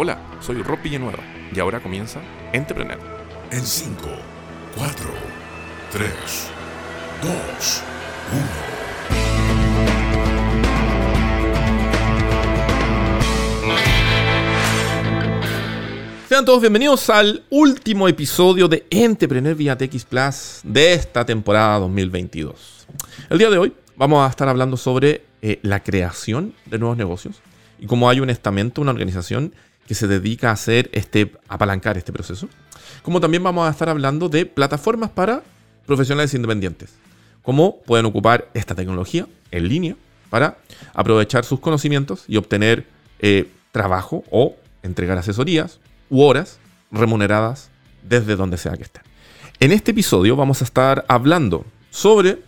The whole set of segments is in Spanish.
Hola, soy Rob Villanueva y ahora comienza Entrepreneur. En 5, 4, 3, 2, 1. Sean todos bienvenidos al último episodio de Entrepreneur vía TX Plus de esta temporada 2022. El día de hoy vamos a estar hablando sobre eh, la creación de nuevos negocios y cómo hay un estamento, una organización que se dedica a hacer este, apalancar este proceso. Como también vamos a estar hablando de plataformas para profesionales independientes. Cómo pueden ocupar esta tecnología en línea para aprovechar sus conocimientos y obtener eh, trabajo o entregar asesorías u horas remuneradas desde donde sea que estén. En este episodio vamos a estar hablando sobre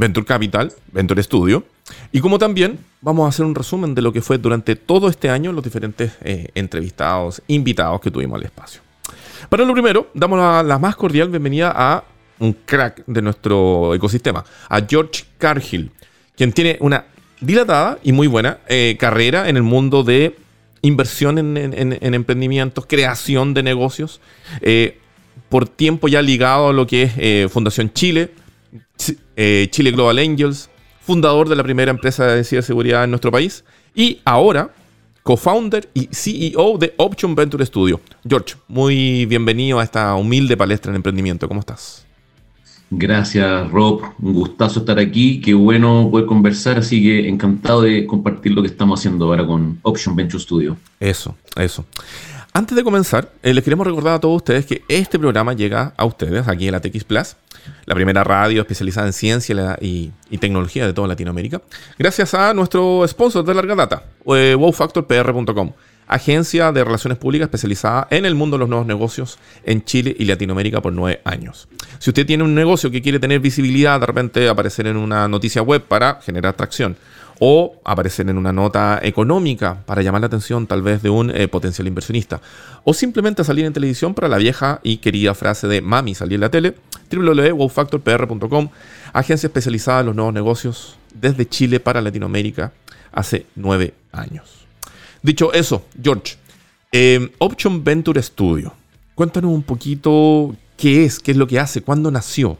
Venture Capital, Venture Studio, y como también vamos a hacer un resumen de lo que fue durante todo este año los diferentes eh, entrevistados, invitados que tuvimos al espacio. Para lo primero, damos la, más cordial bienvenida a un crack de nuestro ecosistema, a George Cargill, quien tiene una dilatada y muy buena eh, carrera en el mundo de inversión en, en, en emprendimientos, creación de negocios, eh, por tiempo ya ligado a lo que es Fundación Chile, eh, Chile Global Angels, fundador de la primera empresa de ciberseguridad en nuestro país y ahora co-founder y CEO de Option Venture Studio. George, muy bienvenido a esta humilde palestra en emprendimiento. ¿Cómo estás? Gracias, Rob. Un gustazo estar aquí. Qué bueno poder conversar. Así que encantado de compartir lo que estamos haciendo ahora con Option Venture Studio. Eso, eso. Antes de comenzar, eh, les queremos recordar a todos ustedes que este programa llega a ustedes aquí en la TX Plus, la primera radio especializada en ciencia y, tecnología de toda Latinoamérica, gracias a nuestro sponsor de larga data, eh, wowfactorpr.com, agencia de relaciones públicas especializada en el mundo de los nuevos negocios en Chile y Latinoamérica por nueve años. Si usted tiene un negocio que quiere tener visibilidad, de repente aparecer en una noticia web para generar tracción, o aparecer en una nota económica para llamar la atención tal vez de un eh, potencial inversionista, o simplemente salir en televisión para la vieja y querida frase de mami salir en la tele, www.wowfactorpr.com, agencia especializada en los nuevos negocios desde Chile para Latinoamérica hace nueve años. Dicho eso, George, eh, Option Venture Studio, cuéntanos un poquito qué es, qué es lo que hace, cuándo nació.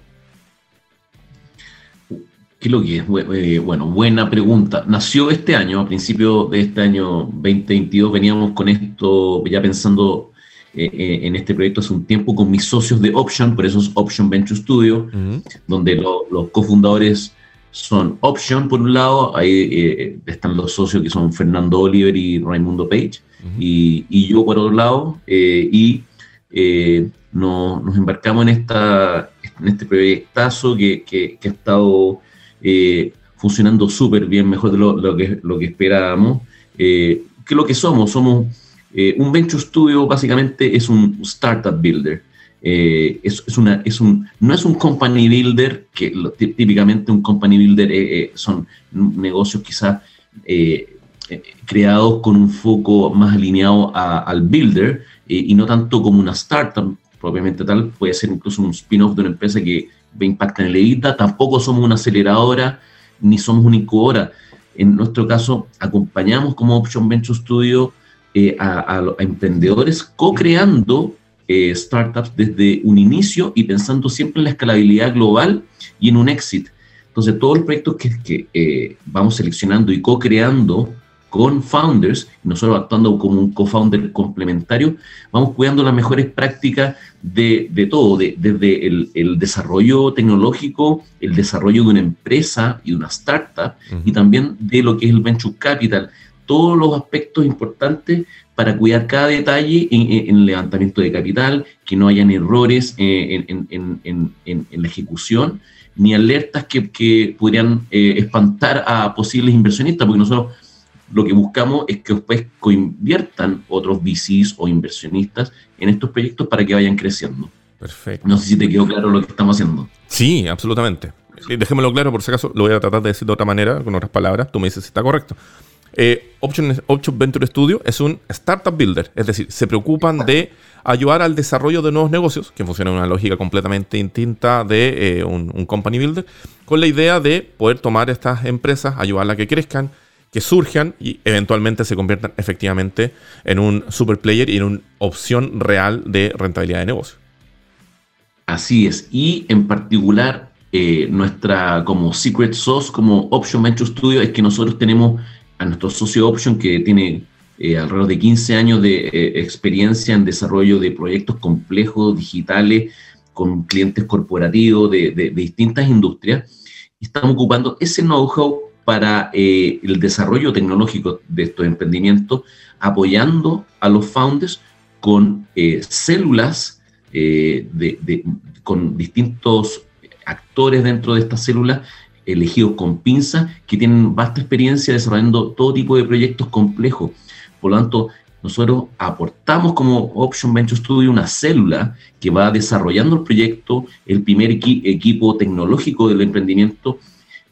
¿Qué es lo que es? Bueno, buena pregunta. Nació este año, a principio de este año 2022, veníamos con esto ya pensando eh, en este proyecto hace un tiempo con mis socios de Option, por eso es Option Venture Studio, uh -huh. donde lo, los cofundadores son Option por un lado, ahí eh, están los socios que son Fernando Oliver y Raimundo Page, uh -huh. y, y, yo por otro lado, eh, y no, nos embarcamos en, esta, en este proyectazo que, que, que ha estado eh, funcionando súper bien, mejor de lo, que, lo que esperábamos. Eh, ¿Qué es lo que somos? Somos eh, un Venture Studio, básicamente es un Startup Builder. Es, una, es un, no es un Company Builder, que típicamente un Company Builder son negocios quizás creados con un foco más alineado al Builder y no tanto como una startup propiamente tal, puede ser incluso un spin-off de una empresa que impacta en el EBITDA, tampoco somos una aceleradora ni somos una incubadora. En nuestro caso, acompañamos como Option Venture Studio eh, a, a, a, emprendedores co-creando eh, startups desde un inicio y pensando siempre en la escalabilidad global y en un exit. Entonces, todos los proyectos que, que eh, vamos seleccionando y co-creando con founders, nosotros actuando como un co-founder complementario, vamos cuidando las mejores prácticas de, de todo, de, desde el, el, desarrollo tecnológico, el desarrollo de una empresa y una startup, uh -huh. y también de lo que es el venture capital, todos los aspectos importantes para cuidar cada detalle en, en, el levantamiento de capital, que no hayan errores en, en la ejecución, ni alertas que, que podrían eh, espantar a posibles inversionistas, porque nosotros lo que buscamos es que después coinviertan otros VCs o inversionistas en estos proyectos para que vayan creciendo. Perfecto. No sé si te quedó claro lo que estamos haciendo. Sí, absolutamente. Dejémoslo claro, por si acaso, lo voy a tratar de decir de otra manera, con otras palabras. Tú me dices si está correcto. Eh, Option, Option Venture Studio es un startup builder, es decir, se preocupan de ayudar al desarrollo de nuevos negocios, que funciona en una lógica completamente distinta de eh, un, un company builder, con la idea de poder tomar estas empresas, ayudarlas a que crezcan, que surjan y eventualmente se conviertan efectivamente en un super player y en una opción real de rentabilidad de negocio. Así es, y en particular eh, nuestra como secret sauce, como Option Venture Studio, es que nosotros tenemos a nuestro socio Option que tiene eh, alrededor de 15 años de eh, experiencia en desarrollo de proyectos complejos, digitales, con clientes corporativos de, de distintas industrias. Estamos ocupando ese know-how para eh, el desarrollo tecnológico de estos emprendimientos, apoyando a los founders con eh, células eh, con distintos actores dentro de estas células elegidos con pinza que tienen vasta experiencia desarrollando todo tipo de proyectos complejos. Por lo tanto, nosotros aportamos como Option Venture Studio una célula que va desarrollando el proyecto, el primer equipo tecnológico del emprendimiento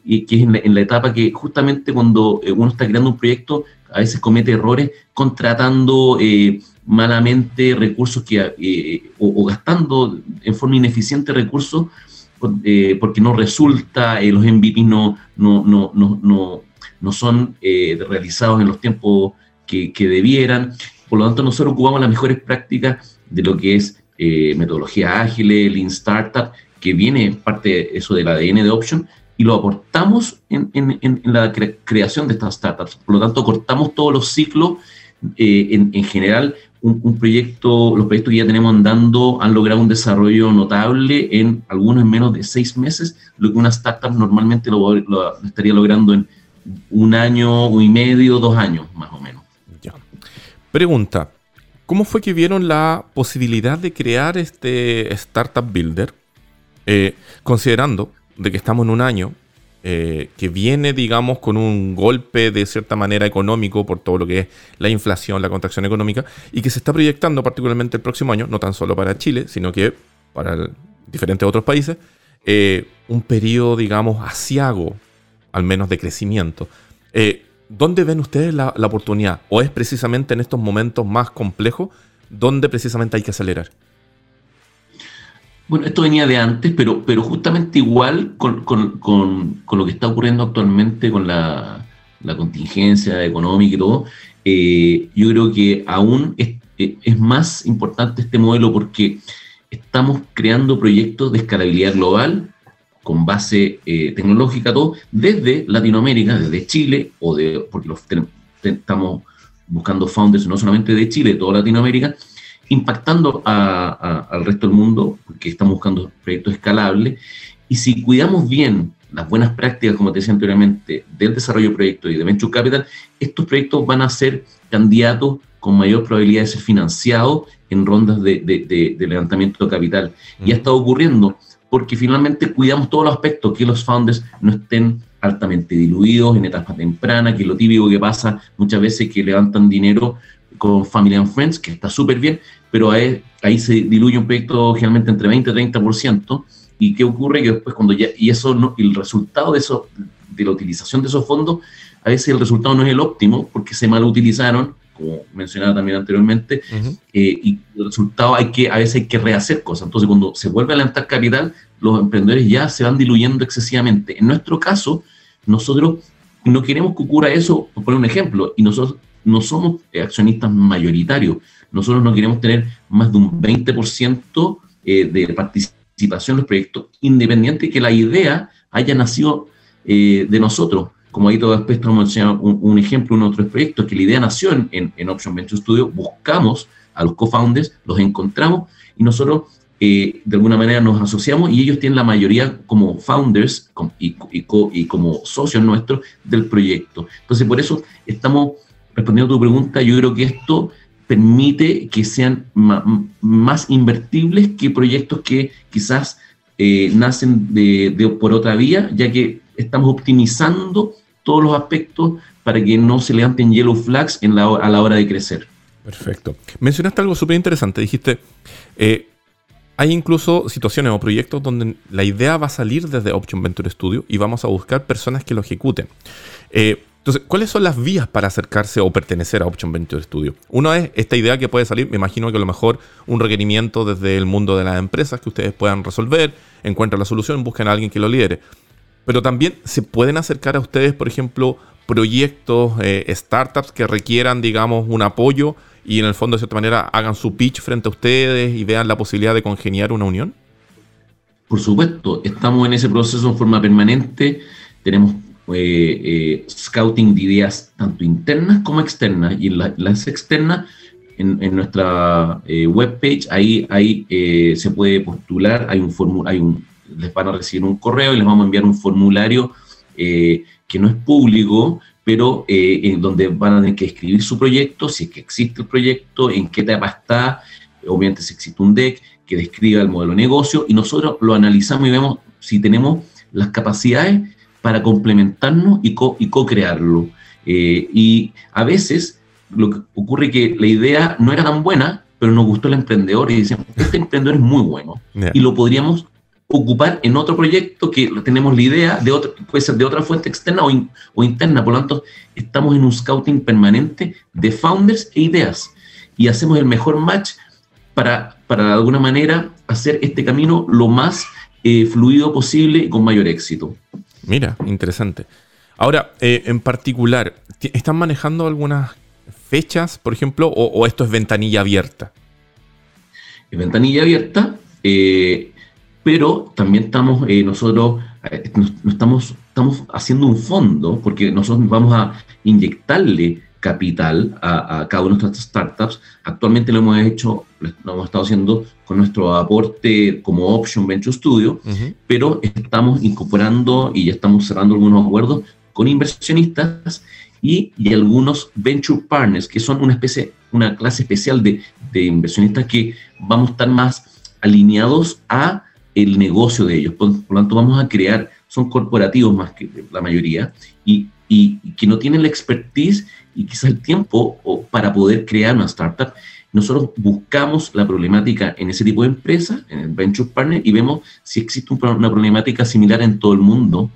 que es en la, etapa que justamente cuando eh, uno está creando un proyecto, a veces comete errores contratando eh, malamente recursos que, eh, o, gastando en forma ineficiente recursos porque no resulta, los MVP no, no, no, no, no son realizados en los tiempos que, que, debieran. Por lo tanto, nosotros ocupamos las mejores prácticas de lo que es metodología ágil, Lean Startup, que viene parte de eso del ADN de Option, y lo aportamos en, la creación de estas startups. Por lo tanto, cortamos todos los ciclos. Eh, en, general, un, proyecto, los proyectos que ya tenemos andando han logrado un desarrollo notable en algunos en menos de seis meses, lo que una startup normalmente lo, estaría logrando en un año y medio, dos años más o menos. Pregunta, ¿cómo fue que vieron la posibilidad de crear este Startup Builder? Eh, considerando de que estamos en un año eh, que viene, digamos, con un golpe de cierta manera económico por todo lo que es la inflación, la contracción económica, y que se está proyectando particularmente el próximo año, no tan solo para Chile, sino que para diferentes otros países, eh, un periodo, digamos, asiago, al menos de crecimiento. Eh, ¿Dónde ven ustedes la, la oportunidad? ¿O es precisamente en estos momentos más complejos donde precisamente hay que acelerar? Bueno, esto venía de antes, pero, pero justamente igual con, lo que está ocurriendo actualmente con la, contingencia económica y todo, eh, yo creo que aún es, más importante este modelo porque estamos creando proyectos de escalabilidad global con base eh, tecnológica, todo, desde Latinoamérica, desde Chile, o de, porque los, estamos buscando founders no solamente de Chile, de toda Latinoamérica, impactando al resto del mundo, porque estamos buscando proyectos escalables, y si cuidamos bien las buenas prácticas, como te decía anteriormente, del desarrollo de proyectos y de Venture Capital, estos proyectos van a ser candidatos con mayor probabilidad de ser financiados en rondas de, levantamiento de capital. Y ha estado ocurriendo porque finalmente cuidamos todos los aspectos, que los founders no estén altamente diluidos en etapas tempranas, que es lo típico que pasa muchas veces que levantan dinero con Family and Friends, que está súper bien, pero ahí, ahí, se diluye un proyecto generalmente entre 20 y 30%. ¿Y qué ocurre? Que después cuando ya, y eso no, el resultado de eso, de la utilización de esos fondos, a veces el resultado no es el óptimo porque se mal utilizaron, como mencionaba también anteriormente, eh, y el resultado hay que, a veces hay que rehacer cosas. Entonces cuando se vuelve a levantar capital, los emprendedores ya se van diluyendo excesivamente. En nuestro caso, nosotros no queremos que ocurra eso, por poner un ejemplo, y nosotros no somos accionistas mayoritarios. Nosotros no queremos tener más de un 20% eh, de participación en los proyectos, independiente de que la idea haya nacido eh, de nosotros. Como ahí todo después estamos un, un ejemplo en otros proyectos, que la idea nació en, en, Option Venture Studio, buscamos a los co-founders, los encontramos y nosotros eh, de alguna manera nos asociamos y ellos tienen la mayoría como founders y, como socios nuestros del proyecto. Entonces, por eso estamos respondiendo a tu pregunta, yo creo que esto permite que sean más invertibles que proyectos que quizás eh, nacen de, por otra vía, ya que estamos optimizando todos los aspectos para que no se levanten yellow flags a la hora de crecer. Perfecto. Mencionaste algo súper interesante. Dijiste, eh, hay incluso situaciones o proyectos donde la idea va a salir desde Option Venture Studio y vamos a buscar personas que lo ejecuten. Eh, entonces, ¿cuáles son las vías para acercarse o pertenecer a Option Venture Studio? Uno es esta idea que puede salir, me imagino que a lo mejor un requerimiento desde el mundo de las empresas que ustedes puedan resolver, encuentran la solución, busquen a alguien que lo lidere. Pero también se pueden acercar a ustedes, por ejemplo, proyectos, eh, startups que requieran, digamos, un apoyo y en el fondo, de cierta manera, hagan su pitch frente a ustedes y vean la posibilidad de congeniar una unión? Por supuesto, estamos en ese proceso en forma permanente. Tenemos eh, eh, scouting de ideas tanto internas como externas. Y en las externas, en, nuestra eh, webpage, ahí, ahí se puede postular, hay un formulario, un, les van a recibir un correo y les vamos a enviar un formulario que no es público, pero en donde van a tener que escribir su proyecto, si es que existe el proyecto, en qué etapa está, obviamente si existe un deck, que describa el modelo de negocio, y nosotros lo analizamos y vemos si tenemos las capacidades para complementarnos y co-crearlo. Eh, y a veces lo que ocurre es que la idea no era tan buena, pero nos gustó el emprendedor y dicen, este emprendedor es muy bueno y lo podríamos ocupar en otro proyecto que tenemos la idea de otro, puede ser de otra fuente externa o, o interna, por lo tanto estamos en un scouting permanente de founders e ideas y hacemos el mejor match para, para de alguna manera hacer este camino lo más eh, fluido posible y con mayor éxito. Mira, interesante. Ahora, eh, en particular, ¿están manejando algunas fechas, por ejemplo, o, esto es ventanilla abierta? Es ventanilla abierta, eh, pero también estamos nosotros estamos, estamos haciendo un fondo, porque nosotros vamos a inyectarle capital a, cada una de nuestras startups. Actualmente lo hemos hecho, lo hemos estado haciendo con nuestro aporte como Option Venture Studio, pero estamos incorporando y ya estamos cerrando algunos acuerdos con inversionistas y, y, algunos venture partners, que son una especie, una clase especial de, de, inversionistas que vamos a estar más alineados a el negocio de ellos. Por, por lo tanto, vamos a crear, son corporativos más que la mayoría, y, y, y que no tienen la expertise y quizás el tiempo para poder crear una startup. Nosotros buscamos la problemática en ese tipo de empresa, en el Venture Partner, y vemos si existe una problemática similar en todo el mundo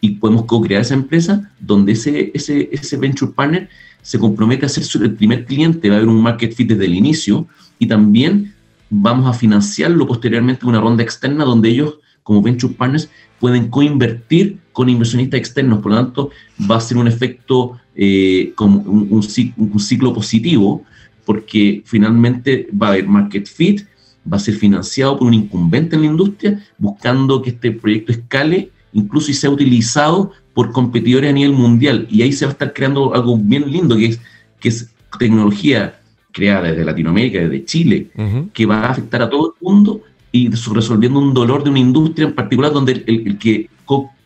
y podemos co-crear esa empresa donde ese, ese, ese Venture Partner se compromete a ser el primer cliente, va a haber un market fit desde el inicio y también vamos a financiarlo posteriormente en una ronda externa donde ellos como Venture Partners pueden coinvertir con inversionistas externos. Por lo tanto, va a ser un efecto eh, como un, ciclo, positivo, porque finalmente va a haber market fit, va a ser financiado por un incumbente en la industria, buscando que este proyecto escale, incluso y sea utilizado por competidores a nivel mundial. Y ahí se va a estar creando algo bien lindo, que es, que es tecnología creada desde Latinoamérica, desde Chile, que va a afectar a todo el mundo y resolviendo un dolor de una industria en particular donde el, que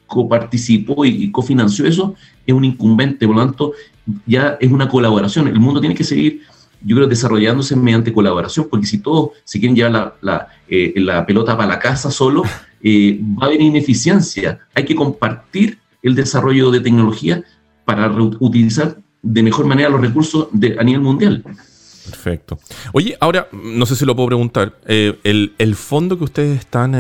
coparticipó y, cofinanció eso es un incumbente, por lo tanto ya es una colaboración. El mundo tiene que seguir, yo creo, desarrollándose mediante colaboración, porque si todos se quieren llevar la, la, eh, pelota para la casa solo, eh, va a haber ineficiencia. Hay que compartir el desarrollo de tecnología para utilizar de mejor manera los recursos a nivel mundial. Perfecto. Oye, ahora, no sé si lo puedo preguntar, eh, el, fondo que ustedes están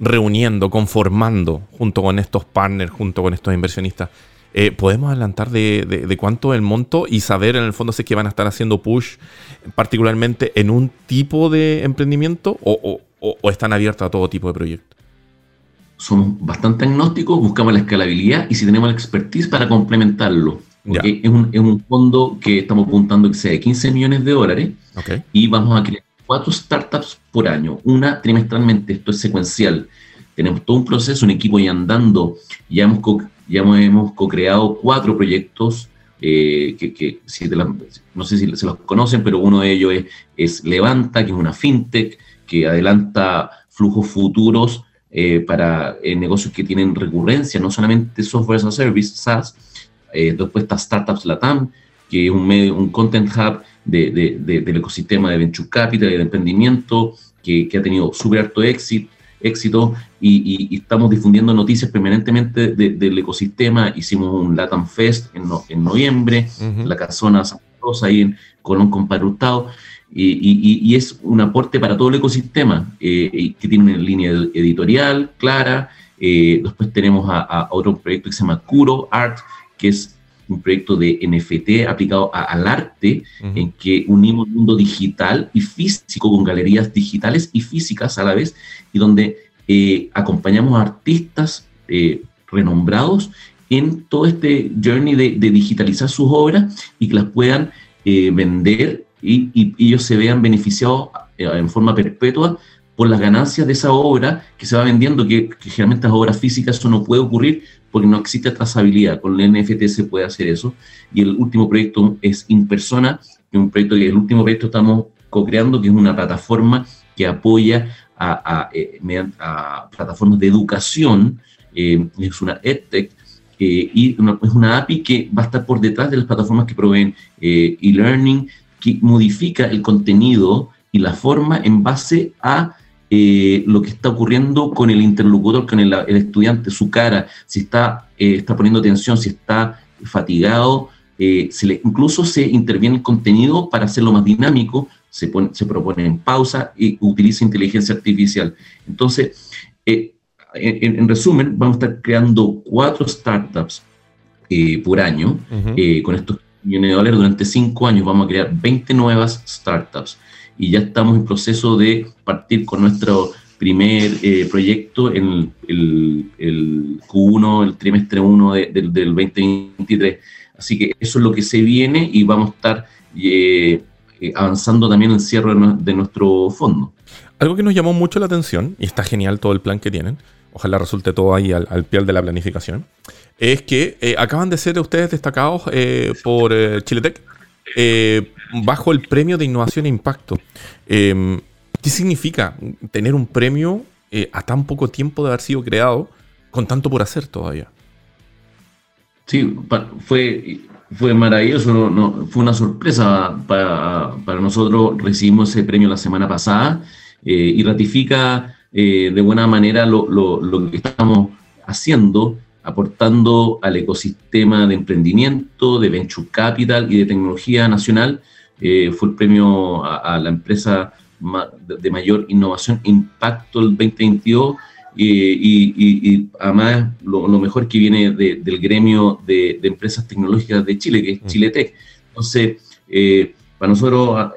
reuniendo, conformando junto con estos partners, junto con estos inversionistas, eh, ¿podemos adelantar de, cuánto es el monto y saber en el fondo si es que van a estar haciendo push particularmente en un tipo de emprendimiento o, están abiertos a todo tipo de proyectos? Somos bastante agnósticos, buscamos la escalabilidad y si tenemos la expertise para complementarlo es un, es un, fondo que estamos apuntando que sea de 15 millones de dólares y vamos a crear cuatro startups por año, una trimestralmente, esto es secuencial. Tenemos todo un proceso, un equipo ya andando, ya hemos, co ya hemos co-creado cuatro proyectos eh, que, si no sé si se los conocen, pero uno de ellos es, es, Levanta, que es una fintech que adelanta flujos futuros eh, para eh, negocios que tienen recurrencia, no solamente software as a service, SaaS, después está Startups Latam, que es un, medio, un content hub de, de, del ecosistema de Venture Capital y de emprendimiento, que, que ha tenido súper alto éxito, éxito y, y, estamos difundiendo noticias permanentemente del ecosistema. Hicimos un Latam Fest en, en noviembre, en la Casona San Rosa, ahí en Colón con Hurtado. Y, y, es un aporte para todo el ecosistema, eh, que tiene una línea editorial clara. Eh, después tenemos a, a, otro proyecto que se llama Curo Art, que es un proyecto de NFT aplicado al arte, en que unimos el mundo digital y físico con galerías digitales y físicas a la vez, y donde eh, acompañamos a artistas eh, renombrados en todo este journey de, digitalizar sus obras y que las puedan eh, vender y, ellos se vean beneficiados eh, en forma perpetua por las ganancias de esa obra que se va vendiendo, que, generalmente las obras físicas eso no puede ocurrir porque no existe trazabilidad. Con el NFT se puede hacer eso. Y el último proyecto es Impersona, que es un proyecto que el último proyecto estamos co-creando, que es una plataforma que apoya a, eh, plataformas de educación, eh, es una EdTech, eh, y es una API que va a estar por detrás de las plataformas que proveen e-learning, que modifica el contenido y la forma en base a lo que está ocurriendo con el interlocutor, con el, estudiante, su cara, si está, está poniendo atención, si está fatigado, se le, incluso se interviene el contenido para hacerlo más dinámico, se, se propone en pausa y utiliza inteligencia artificial. Entonces, eh, en, resumen, vamos a estar creando cuatro startups eh, por año. Eh, con estos millones de dólares durante cinco años vamos a crear 20 nuevas startups. Y ya estamos en proceso de partir con nuestro primer proyecto en el, el, Q1, el trimestre 1 del 2023. Así que eso es lo que se viene y vamos a estar eh, avanzando también el cierre de nuestro fondo. Algo que nos llamó mucho la atención, y está genial todo el plan que tienen, ojalá resulte todo ahí al, al pie de la planificación, es que eh, acaban de ser ustedes destacados eh, por Chiletec bajo el premio de innovación e impacto. Em, ¿Qué significa tener un premio a tan poco tiempo de haber sido creado con tanto por hacer todavía? Sí, fue fue maravilloso, fue una sorpresa para, para, nosotros. Recibimos ese premio la semana pasada eh, y ratifica eh, de buena manera lo, lo, lo, que estamos haciendo, aportando al ecosistema de emprendimiento, de venture capital y de tecnología nacional. Eh, fue el premio a, a la empresa de mayor innovación impacto el 2022 y, además lo, mejor que viene del gremio de, empresas tecnológicas de Chile, que es mm. Chiletec. Entonces, eh, para nosotros ah,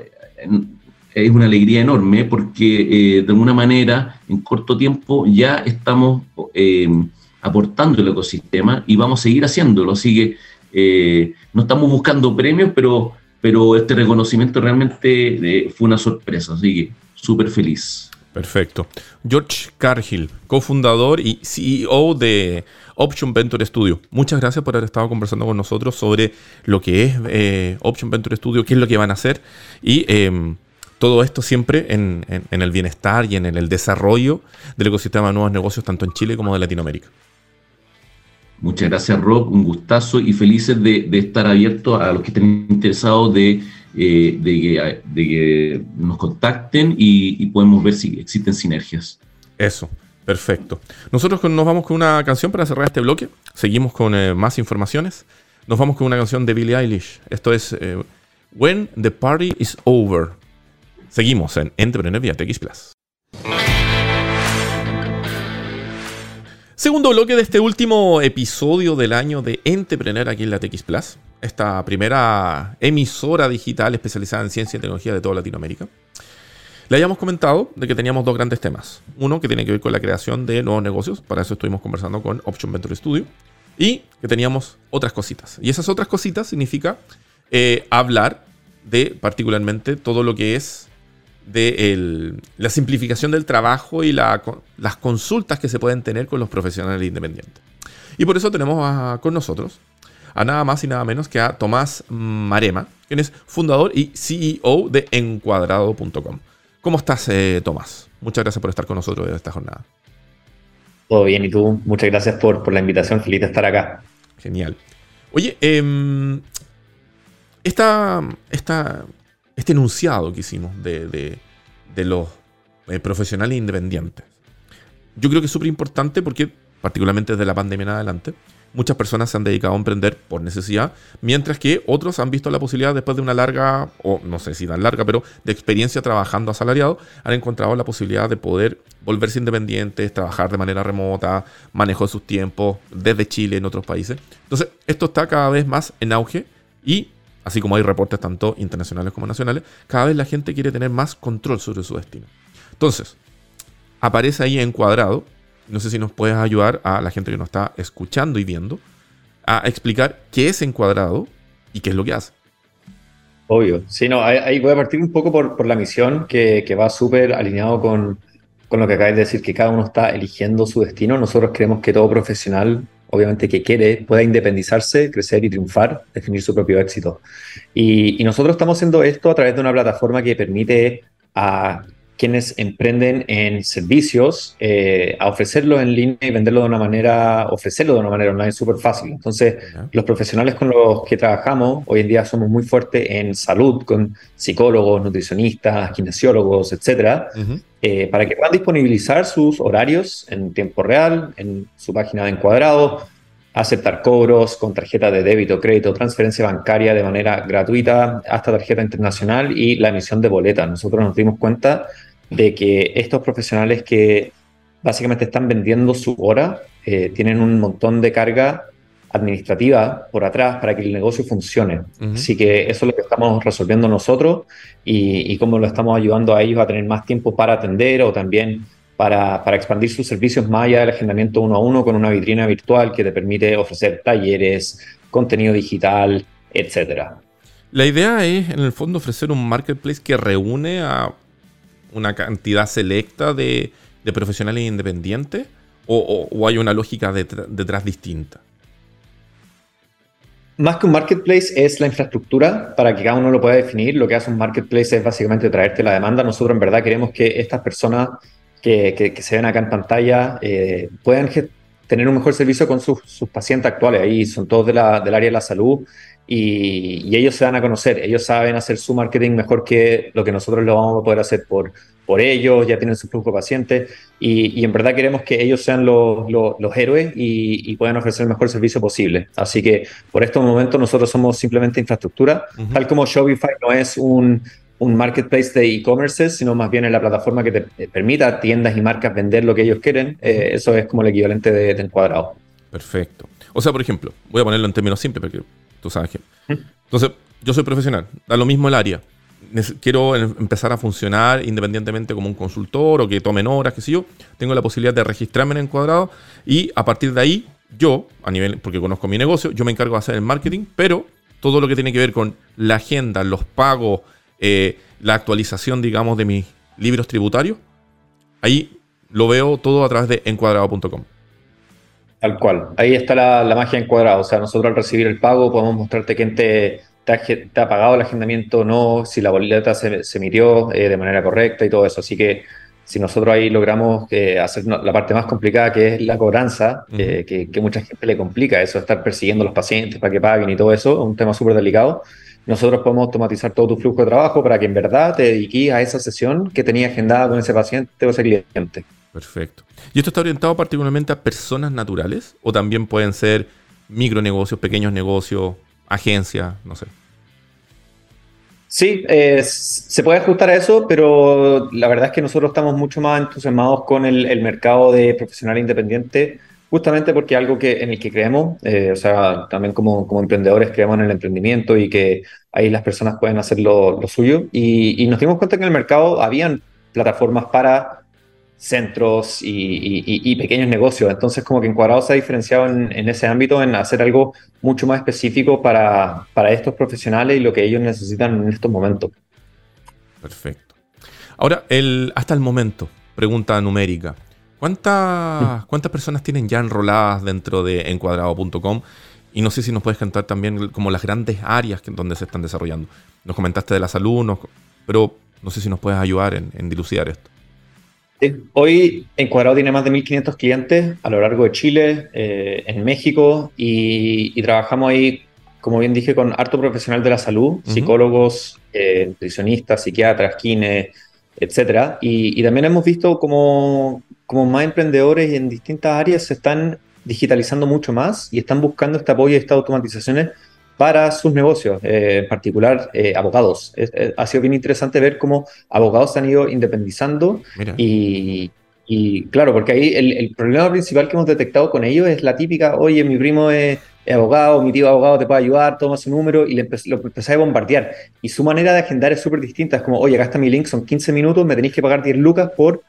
es una alegría enorme porque eh, de alguna manera en corto tiempo ya estamos aportando el ecosistema y vamos a seguir haciéndolo. Así que no estamos buscando premios, pero, pero este reconocimiento realmente fue una sorpresa. Así que súper feliz. Perfecto. George Cargill, cofundador y CEO de Option Venture Studio. Muchas gracias por haber estado conversando con nosotros sobre lo que es eh, Option Venture Studio, qué es lo que van a hacer y em, todo esto siempre en, el bienestar y en el desarrollo del ecosistema de nuevos negocios, tanto en Chile como de Latinoamérica. Muchas gracias, Rob. Un gustazo y felices de, estar abiertos a los que estén interesados de eh, que, nos contacten y, podemos ver si existen sinergias. Eso, perfecto. Nosotros nos vamos con una canción para cerrar este bloque. Seguimos con eh, más informaciones. Nos vamos con una canción de Billie Eilish. Esto es eh, When the Party is Over. Seguimos en Entrepreneur vía TX Plus. Segundo bloque de este último episodio del año de Entrepreneur aquí en la TX Plus esta primera emisora digital especializada en ciencia y tecnología de toda Latinoamérica, le habíamos comentado de que teníamos dos grandes temas. Uno que tiene que ver con la creación de nuevos negocios, para eso estuvimos conversando con Option Venture Studio, y que teníamos otras cositas. Y esas otras cositas significa eh, hablar de particularmente todo lo que es de la simplificación del trabajo y las consultas que se pueden tener con los profesionales independientes. Y por eso tenemos con nosotros a nada más y nada menos que a Tomás Marema, quien es fundador y CEO de encuadrado.com. ¿Cómo estás, eh, Tomás? Muchas gracias por estar con nosotros en esta jornada. Todo bien, y tú, muchas gracias por, la invitación, feliz de estar acá. Genial. Oye, eh, esta, este enunciado que hicimos de, los eh, profesionales independientes, yo creo que es súper importante porque, particularmente desde la pandemia en adelante, muchas personas se han dedicado a emprender por necesidad, mientras que otros han visto la posibilidad después de una larga, o no sé si tan larga, pero de experiencia trabajando asalariado, han encontrado la posibilidad de poder volverse independientes, trabajar de manera remota, manejo de sus tiempos desde Chile en otros países. Entonces, esto está cada vez más en auge y, así como hay reportes tanto internacionales como nacionales, cada vez la gente quiere tener más control sobre su destino. Entonces, aparece ahí encuadrado no sé si nos puedes ayudar a la gente que nos está escuchando y viendo a explicar qué es encuadrado y qué es lo que hace. Obvio. Sí, no, ahí, voy a partir un poco por, la misión que, que va súper alineado con, con lo que acabáis de decir, que cada uno está eligiendo su destino. Nosotros creemos que todo profesional, obviamente que quiere, pueda independizarse, crecer y triunfar, definir su propio éxito. Y, nosotros estamos haciendo esto a través de una plataforma que permite a quienes emprenden en servicios eh, a ofrecerlo en línea y venderlo de una manera, ofrecerlo de una manera online súper fácil. Entonces, los profesionales con los que trabajamos hoy en día somos muy fuertes en salud, con psicólogos, nutricionistas, kinesiólogos, etcétera, eh, para que puedan disponibilizar sus horarios en tiempo real, en su página de encuadrado, aceptar cobros con tarjeta de débito, crédito, transferencia bancaria de manera gratuita, hasta tarjeta internacional y la emisión de boletas. Nosotros nos dimos cuenta de que estos profesionales que básicamente están vendiendo su hora eh, tienen un montón de carga administrativa por atrás para que el negocio funcione. Así que eso es lo que estamos resolviendo nosotros y, y cómo lo estamos ayudando a ellos a tener más tiempo para atender o también para, expandir sus servicios más allá del agendamiento uno a uno con una vitrina virtual que te permite ofrecer talleres, contenido digital, etc. La idea es, en el fondo, ofrecer un marketplace que reúne a una cantidad selecta de, profesionales independientes o, hay una lógica detrás distinta. Más que un marketplace es la infraestructura para que cada uno lo pueda definir. Lo que hace un marketplace es básicamente traerte la demanda. Nosotros en verdad queremos que estas personas que, se ven acá en pantalla eh, puedan tener un mejor servicio con sus, pacientes actuales. Ahí son todos del área de la salud y, ellos se dan a conocer. Ellos saben hacer su marketing mejor que lo que nosotros lo vamos a poder hacer por, por ellos, ya tienen su flujo de pacientes y, en verdad queremos que ellos sean los, héroes y, puedan ofrecer el mejor servicio posible. Así que por estos momentos nosotros somos simplemente infraestructura, tal como Shopify no es un un marketplace de e-commerce, sino más bien en la plataforma que te eh, permita a tiendas y marcas vender lo que ellos quieren. Eh, eso es como el equivalente de, encuadrado. Perfecto. O sea, por ejemplo, voy a ponerlo en términos simples porque tú sabes que... Entonces, yo soy profesional, da lo mismo el área. Quiero em, empezar a funcionar independientemente como un consultor o que tomen horas, qué sé yo. Tengo la posibilidad de registrarme en Encuadrado y a partir de ahí, yo, a nivel, porque conozco mi negocio, yo me encargo de hacer el marketing, pero todo lo que tiene que ver con la agenda, los pagos, eh, la actualización, digamos, de mis libros tributarios, ahí lo veo todo a través de encuadrado.com. Tal cual. Ahí está la, magia encuadrada. O sea, nosotros al recibir el pago podemos mostrarte quién te, te, ha, pagado el agendamiento o no, si la boleta se, emitió eh, de manera correcta y todo eso. Así que si nosotros ahí logramos eh, hacer la parte más complicada, que es la cobranza, que, que, mucha gente le complica eso, estar persiguiendo a los pacientes para que paguen y todo eso, es un tema súper delicado. Nosotros podemos automatizar todo tu flujo de trabajo para que en verdad te dediques a esa sesión que tenía agendada con ese paciente o ese cliente. Perfecto. ¿Y esto está orientado particularmente a personas naturales o también pueden ser micronegocios, pequeños negocios, agencias, no sé? Sí, eh, se puede ajustar a eso, pero la verdad es que nosotros estamos mucho más entusiasmados con el, mercado de profesional independiente justamente porque algo que, en el que creemos, eh, o sea, también como, como emprendedores creemos en el emprendimiento y que ahí las personas pueden hacer lo, suyo. Y, nos dimos cuenta que en el mercado habían plataformas para centros y, pequeños negocios. Entonces, como que Encuadrado se ha diferenciado en, ese ámbito, en hacer algo mucho más específico para, para estos profesionales y lo que ellos necesitan en estos momentos. Perfecto. Ahora, el, hasta el momento, pregunta numérica. ¿Cuántas, ¿Cuántas personas tienen ya enroladas dentro de encuadrado.com? Y no sé si nos puedes contar también como las grandes áreas que, donde se están desarrollando. Nos comentaste de la salud, pero no sé si nos puedes ayudar en, dilucidar esto. Hoy Encuadrado tiene más de 1.500 clientes a lo largo de Chile, eh, en México, y, trabajamos ahí, como bien dije, con harto profesional de la salud, psicólogos, eh, nutricionistas, psiquiatras, kines, etc. Y, y, también hemos visto como como más emprendedores en distintas áreas se están digitalizando mucho más y están buscando este apoyo y estas automatizaciones para sus negocios, eh, en particular eh, abogados. ha sido bien interesante ver cómo abogados se han ido independizando y, claro, porque ahí el, problema principal que hemos detectado con ellos es la típica, oye, mi primo es, abogado, mi tío abogado te puede ayudar, toma su número y le lo empecé a bombardear. Y su manera de agendar es súper distinta, es como, oye, acá está mi link, son 15 minutos, me tenéis que pagar 10 lucas por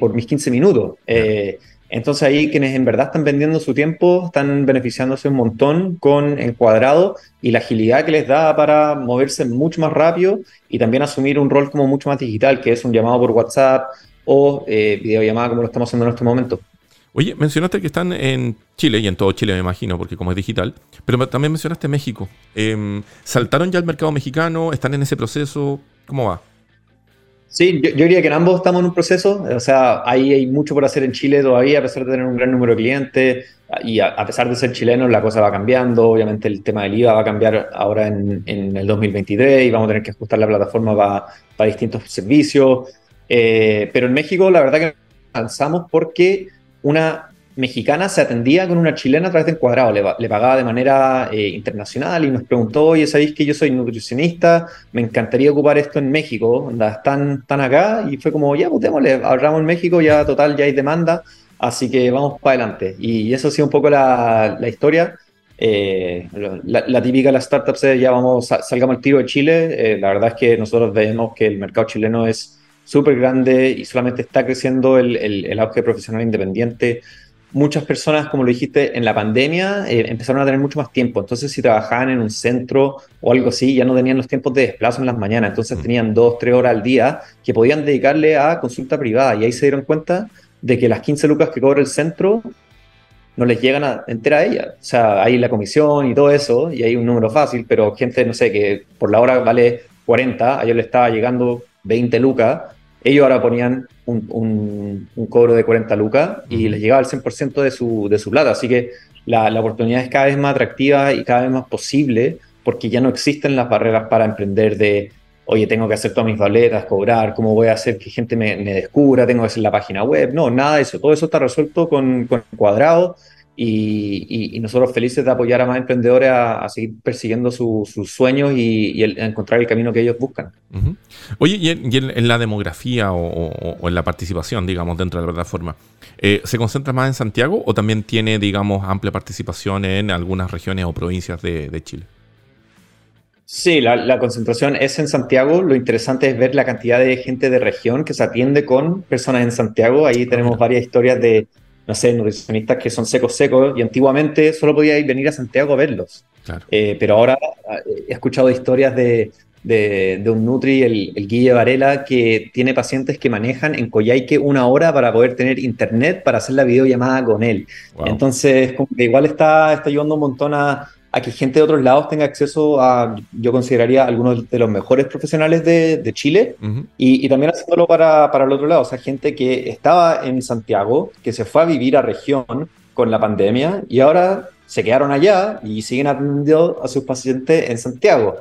por mis 15 minutos. Eh, Entonces ahí quienes en verdad están vendiendo su tiempo están beneficiándose un montón con Encuadrado y la agilidad que les da para moverse mucho más rápido y también asumir un rol como mucho más digital, que es un llamado por WhatsApp o eh, videollamada como lo estamos haciendo en este momento. Oye, mencionaste que están en Chile y en todo Chile me imagino, porque como es digital, pero también mencionaste México. Em, ¿Saltaron ya al mercado mexicano? ¿Están en ese proceso? ¿Cómo va? Sí, yo, diría que en ambos estamos en un proceso, o sea, hay mucho por hacer en Chile todavía, a pesar de tener un gran número de clientes, y a, pesar de ser chilenos, la cosa va cambiando, obviamente el tema del IVA va a cambiar ahora en, el 2023 y vamos a tener que ajustar la plataforma para, para distintos servicios, eh, pero en México la verdad que avanzamos porque una mexicana se atendía con una chilena a través de Encuadrado, le, pagaba de manera eh, internacional y nos preguntó, oye, ¿sabéis que yo soy nutricionista? Me encantaría ocupar esto en México, están, acá y fue como, ya, pues démosle, ahorramos en México, ya total, ya hay demanda, así que vamos para adelante. Y eso ha sido un poco la, historia. Eh, la, típica de las startups es ya vamos, salgamos al tiro de Chile. Eh, la verdad es que nosotros vemos que el mercado chileno es súper grande y solamente está creciendo el, el, el auge profesional independiente muchas personas, como lo dijiste, en la pandemia eh, empezaron a tener mucho más tiempo. Entonces, si trabajaban en un centro o algo así, ya no tenían los tiempos de desplazo en las mañanas. Entonces, mm. tenían dos, tres horas al día que podían dedicarle a consulta privada. Y ahí se dieron cuenta de que las 15 lucas que cobra el centro no les llegan a entera a ella. O sea, hay la comisión y todo eso, y hay un número fácil, pero gente, no sé, que por la hora vale 40, a ellos le estaba llegando 20 lucas ellos ahora ponían un, cobro de 40 lucas y les llegaba el 100% de su, de su plata. Así que la, oportunidad es cada vez más atractiva y cada vez más posible porque ya no existen las barreras para emprender de, oye, tengo que hacer todas mis boletas, cobrar, cómo voy a hacer que gente me, descubra, tengo que hacer la página web. No, nada de eso. Todo eso está resuelto con, con cuadrado y, nosotros felices de apoyar a más emprendedores a, seguir persiguiendo sus sueños y, encontrar el camino que ellos buscan. Oye, y, en, la demografía o, en la participación, digamos, dentro de la plataforma, eh, ¿se concentra más en Santiago o también tiene, digamos, amplia participación en algunas regiones o provincias de, Chile? Sí, la, concentración es en Santiago. Lo interesante es ver la cantidad de gente de región que se atiende con personas en Santiago. Ahí tenemos varias historias de no sé, nutricionistas que son secos secos y antiguamente solo podíais venir a Santiago a verlos. Eh, pero ahora eh, he escuchado historias de, de, un Nutri, el, el, Guille Varela, que tiene pacientes que manejan en Coyhaique una hora para poder tener internet para hacer la videollamada con él. Entonces, como que igual está, está ayudando un montón a, a que gente de otros lados tenga acceso a, yo consideraría, algunos de los mejores profesionales de, Chile y, también haciéndolo para, para, el otro lado, o sea, gente que estaba en Santiago, que se fue a vivir a región con la pandemia y ahora se quedaron allá y siguen atendiendo a sus pacientes en Santiago.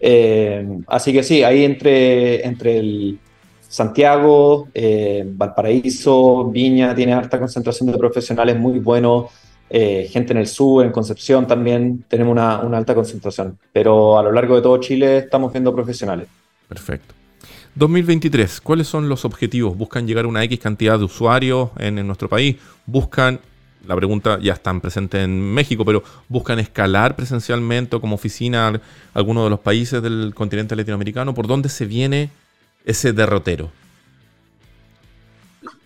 Eh, así que sí, ahí entre, entre el Santiago, eh, Valparaíso, Viña, tiene alta concentración de profesionales muy buenos eh, gente en el sur, en Concepción también tenemos una, alta concentración, pero a lo largo de todo Chile estamos viendo profesionales. Perfecto. 2023, ¿cuáles son los objetivos? ¿Buscan llegar a una X cantidad de usuarios en, nuestro país? ¿Buscan, la pregunta ya están presentes en México, pero buscan escalar presencialmente como oficina alguno de los países del continente latinoamericano? ¿Por dónde se viene ese derrotero?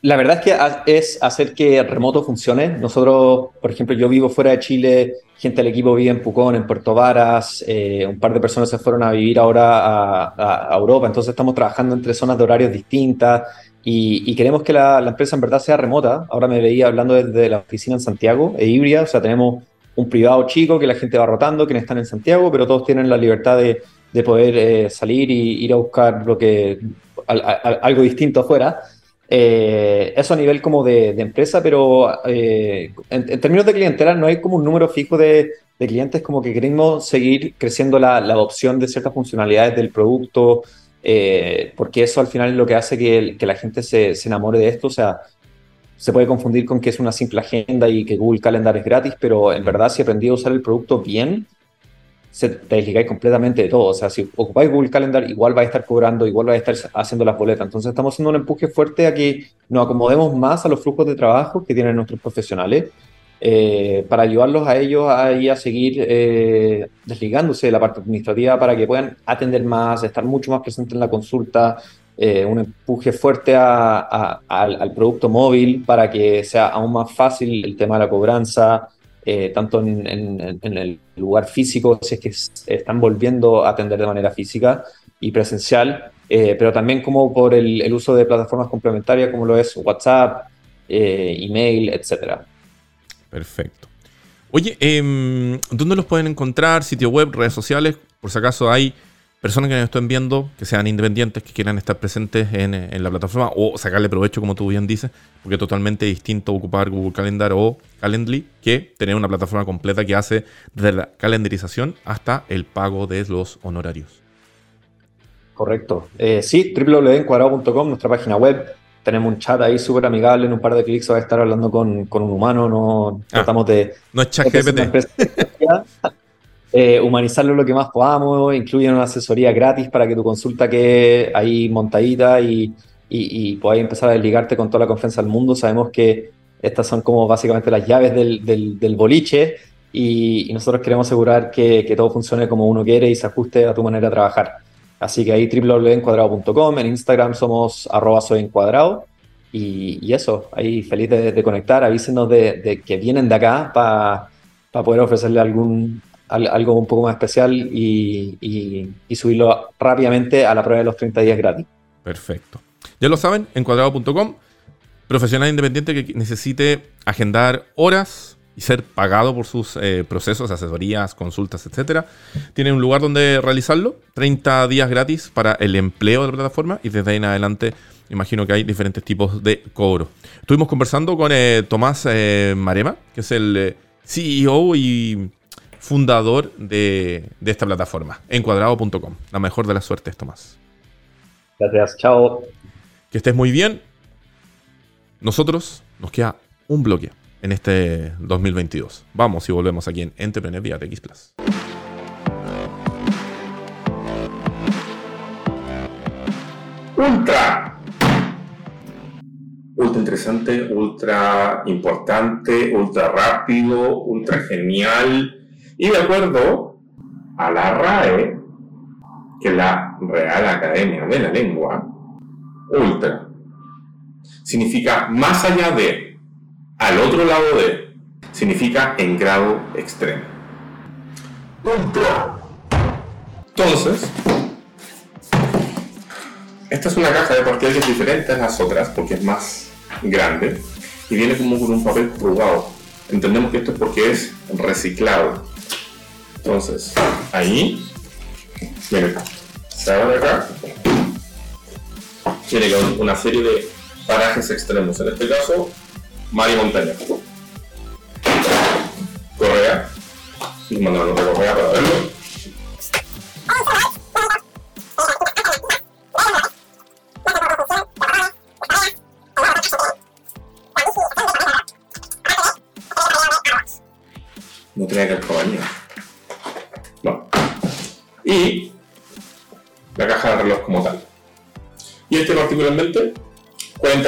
La verdad es que es hacer que remoto funcione. Nosotros, por ejemplo, yo vivo fuera de Chile, gente del equipo vive en Pucón, en Puerto Varas, eh, un par de personas se fueron a vivir ahora a, Europa, entonces estamos trabajando entre zonas de horarios distintas y, queremos que la, empresa en verdad sea remota. Ahora me veía hablando desde la oficina en Santiago, e híbrida, o sea, tenemos un privado chico que la gente va rotando, quienes están en Santiago, pero todos tienen la libertad de, poder eh, salir y ir a buscar lo que, algo distinto afuera. Eh, eso a nivel como de, empresa, pero eh, en, términos de clientela no hay como un número fijo de, clientes, como que queremos seguir creciendo la, adopción de ciertas funcionalidades del producto, eh, porque eso al final es lo que hace que, la gente se, se, enamore de esto. O sea, se puede confundir con que es una simple agenda y que Google Calendar es gratis, pero en verdad si aprendí a usar el producto bien, se, te desligáis completamente de todo. O sea, si ocupáis Google Calendar, igual vais a estar cobrando, igual vais a estar haciendo las boletas. Entonces estamos haciendo un empuje fuerte a que nos acomodemos más a los flujos de trabajo que tienen nuestros profesionales eh, para ayudarlos a ellos a, a seguir eh, desligándose de la parte administrativa para que puedan atender más, estar mucho más presentes en la consulta eh, un empuje fuerte al, producto móvil para que sea aún más fácil el tema de la cobranza, eh, tanto en, el lugar físico, si es que están volviendo a atender de manera física y presencial, eh, pero también como por el, uso de plataformas complementarias como lo es WhatsApp, email, etc. Perfecto. Oye, em, ¿dónde los pueden encontrar? ¿Sitio web, redes sociales? Por si acaso hay personas que nos estén viendo, que sean independientes, que quieran estar presentes en, la plataforma o sacarle provecho, como tú bien dices, porque es totalmente distinto ocupar Google Calendar o Calendly que tener una plataforma completa que hace desde la calendarización hasta el pago de los honorarios. Correcto. Eh, sí, www.encuadrado.com, nuestra página web. Tenemos un chat ahí súper amigable, en un par de clics va a estar hablando con, un humano, no ah, tratamos de... No es chat GPT. Eh, humanizarlo lo que más podamos, incluyen una asesoría gratis para que tu consulta quede ahí montadita y, y, podáis empezar a desligarte con toda la confianza del mundo. Sabemos que estas son como básicamente las llaves del, del, boliche y, nosotros queremos asegurar que, que, todo funcione como uno quiere y se ajuste a tu manera de trabajar. Así que ahí www.encuadrado.com, en Instagram somos arroba soy encuadrado y, y, eso, ahí feliz de, conectar, avísenos de, de, que vienen de acá para poder ofrecerle algún, algo un poco más especial y, subirlo rápidamente a la prueba de los 30 días gratis. Perfecto. Ya lo saben, encuadrado.com, profesional independiente que necesite agendar horas y ser pagado por sus eh, procesos, asesorías, consultas, etc. Tiene un lugar donde realizarlo, 30 días gratis para el empleo de la plataforma y desde ahí en adelante imagino que hay diferentes tipos de cobro. Estuvimos conversando con eh, Tomás eh, Marema, que es el CEO y fundador de, esta plataforma, encuadrado.com. La mejor de las suertes, Tomás. Gracias, chao. Que estés muy bien. Nosotros nos queda un bloque en este 2022. Vamos y volvemos aquí en Entrepreneur vía TX Plus. Ultra. Ultra interesante, ultra importante, ultra rápido, ultra genial y de acuerdo a la RAE, que es la Real Academia de la Lengua, ultra significa más allá de, al otro lado de, significa en grado extremo. Entonces, esta es una caja de partida que es diferente a las otras porque es más grande y viene como con un papel prugado. Entendemos que esto es porque es reciclado. Entonces, ahí, viene, se abre acá, tiene una serie de parajes extremos. En este caso, mar y montaña. Correa, mandamos otra correa para verlo.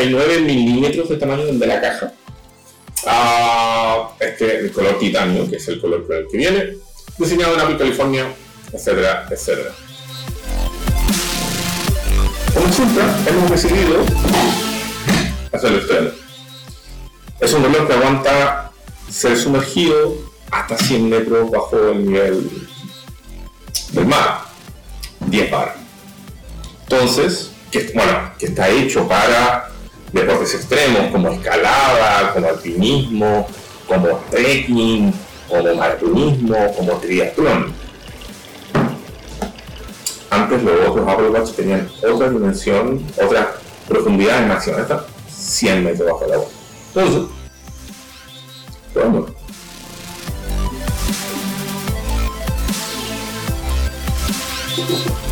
49 milímetros de tamaño de la caja. Ah, este el color titanio, que es el color que viene. Diseñado en Apple, California, etcétera, etcétera. Como siempre, hemos decidido hacerlo extremo. Es un reloj que aguanta ser sumergido hasta 100 metros bajo el nivel del mar, 10 bar. Entonces, bueno, que está hecho para deportes extremos como escalada, como alpinismo, como trekking, como maratonismo, como triatlón. Antes los otros Apple tenían otra dimensión, otra profundidad en acción. Esta 100 metros bajo el agua. Entonces, bueno. Thank.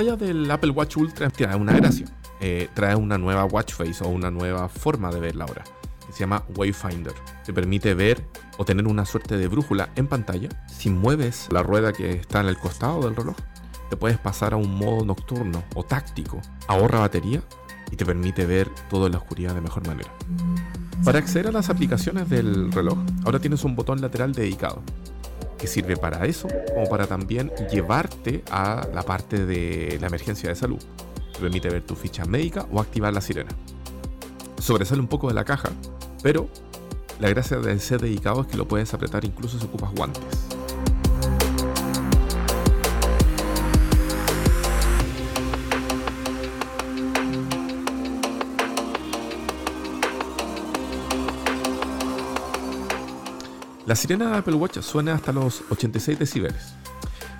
Pantalla del Apple Watch Ultra trae una gracia. Eh, trae una nueva watch face o una nueva forma de ver la hora, se llama Wayfinder. Te permite ver o tener una suerte de brújula en pantalla. Si mueves la rueda que está en el costado del reloj, te puedes pasar a un modo nocturno o táctico. Ahorra batería y te permite ver todo en la oscuridad de mejor manera. Para acceder a las aplicaciones del reloj, ahora tienes un botón lateral dedicado, que sirve para eso, como para también llevarte a la parte de la emergencia de salud. Te permite ver tu ficha médica o activar la sirena. Sobresale un poco de la caja, pero la gracia de ser dedicado es que lo puedes apretar incluso si ocupas guantes. La sirena de Apple Watch suena hasta los 86 decibeles.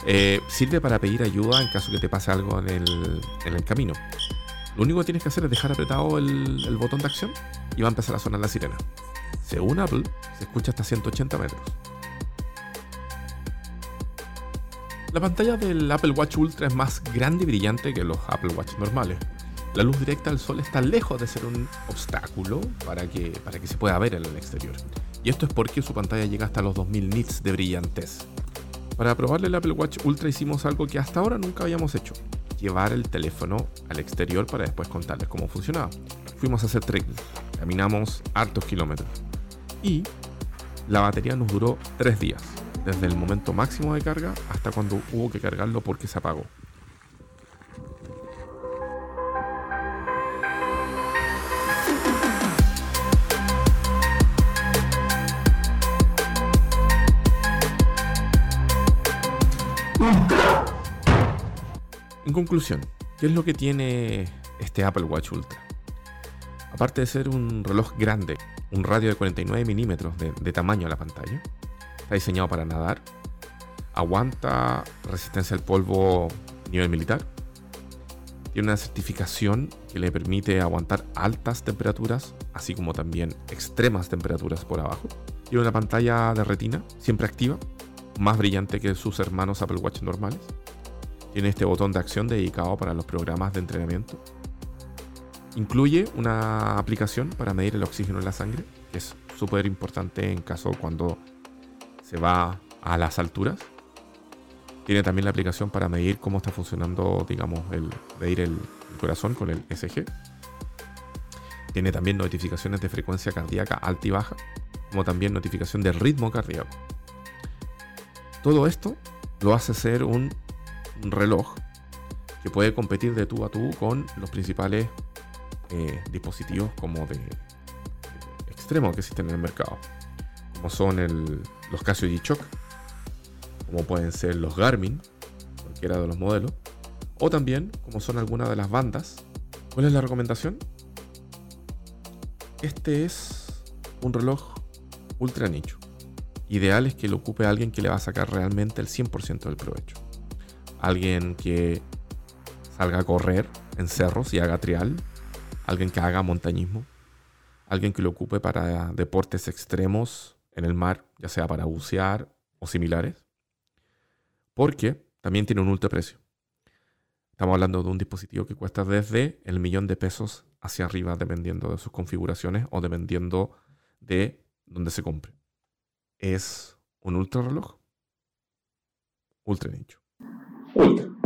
Eh, sirve para pedir ayuda en caso que te pase algo en el, camino. Lo único que tienes que hacer es dejar apretado el, botón de acción y va a empezar a sonar la sirena. Según Apple, se escucha hasta 180 metros. La pantalla del Apple Watch Ultra es más grande y brillante que los Apple Watch normales. La luz directa del sol está lejos de ser un obstáculo para que, para que se pueda ver en el exterior. Y esto es porque su pantalla llega hasta los 2000 nits de brillantez. Para probarle el Apple Watch Ultra hicimos algo que hasta ahora nunca habíamos hecho. Llevar el teléfono al exterior para después contarles cómo funcionaba. Fuimos a hacer trekking, caminamos hartos kilómetros. Y la batería nos duró 3 días, desde el momento máximo de carga hasta cuando hubo que cargarlo porque se apagó. Conclusión, ¿qué es lo que tiene este Apple Watch Ultra? Aparte de ser un reloj grande, un radio de 49 milímetros de, tamaño a la pantalla, está diseñado para nadar, aguanta resistencia al polvo nivel militar, tiene una certificación que le permite aguantar altas temperaturas, así como también extremas temperaturas por abajo. Tiene una pantalla de retina, siempre activa, más brillante que sus hermanos Apple Watch normales. Tiene este botón de acción dedicado para los programas de entrenamiento. Incluye una aplicación para medir el oxígeno en la sangre, que es súper importante en caso cuando se va a las alturas. Tiene también la aplicación para medir cómo está funcionando, digamos, el medir el, el corazón con el SG. Tiene también notificaciones de frecuencia cardíaca alta y baja, como también notificación de ritmo cardíaco. Todo esto lo hace ser un reloj que puede competir de tú a tú con los principales eh, dispositivos como de, extremo que existen en el mercado, como son los Casio G-Shock, como pueden ser los Garmin, cualquiera de los modelos, o también como son algunas de las bandas. ¿Cuál es la recomendación? Este es un reloj ultra nicho. Ideal es que lo ocupe alguien que le va a sacar realmente el 100% del provecho alguien que salga a correr en cerros y haga trial, alguien que haga montañismo, alguien que lo ocupe para deportes extremos en el mar, ya sea para bucear o similares, porque también tiene un ultra precio. Estamos hablando de un dispositivo que cuesta desde el millón de pesos hacia arriba, dependiendo de sus configuraciones o dependiendo de dónde se compre. Es un ultra reloj, ultra nicho. Ultra.